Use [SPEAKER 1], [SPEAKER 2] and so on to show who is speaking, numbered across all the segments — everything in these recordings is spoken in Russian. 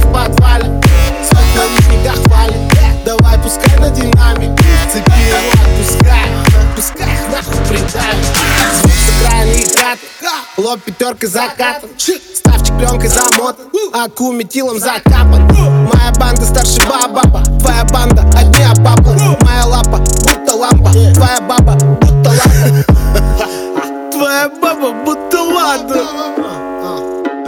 [SPEAKER 1] в подвале. Свет в книгах хвалит Давай пускай на динамик. Цепи его отпускай Пускай их нахуй придавит Звук с экрана и кат Лоб пятеркой закатан. Ставчик пленкой замотан. Аку метилом закапан. Моя банда старший баба. Твоя банда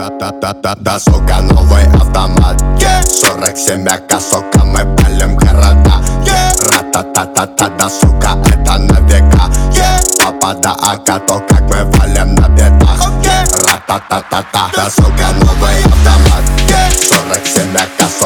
[SPEAKER 2] Да-да-да-да-да, сука, новый автомат yeah. 47 АК, сука, мы палим города. Ра-та-та-та-та, да, сука, это на века. Папа да АК, то как мы валим на бедах. Ра-та-та-та-та, да, сука, новый автомат yeah. 47 АК, сука,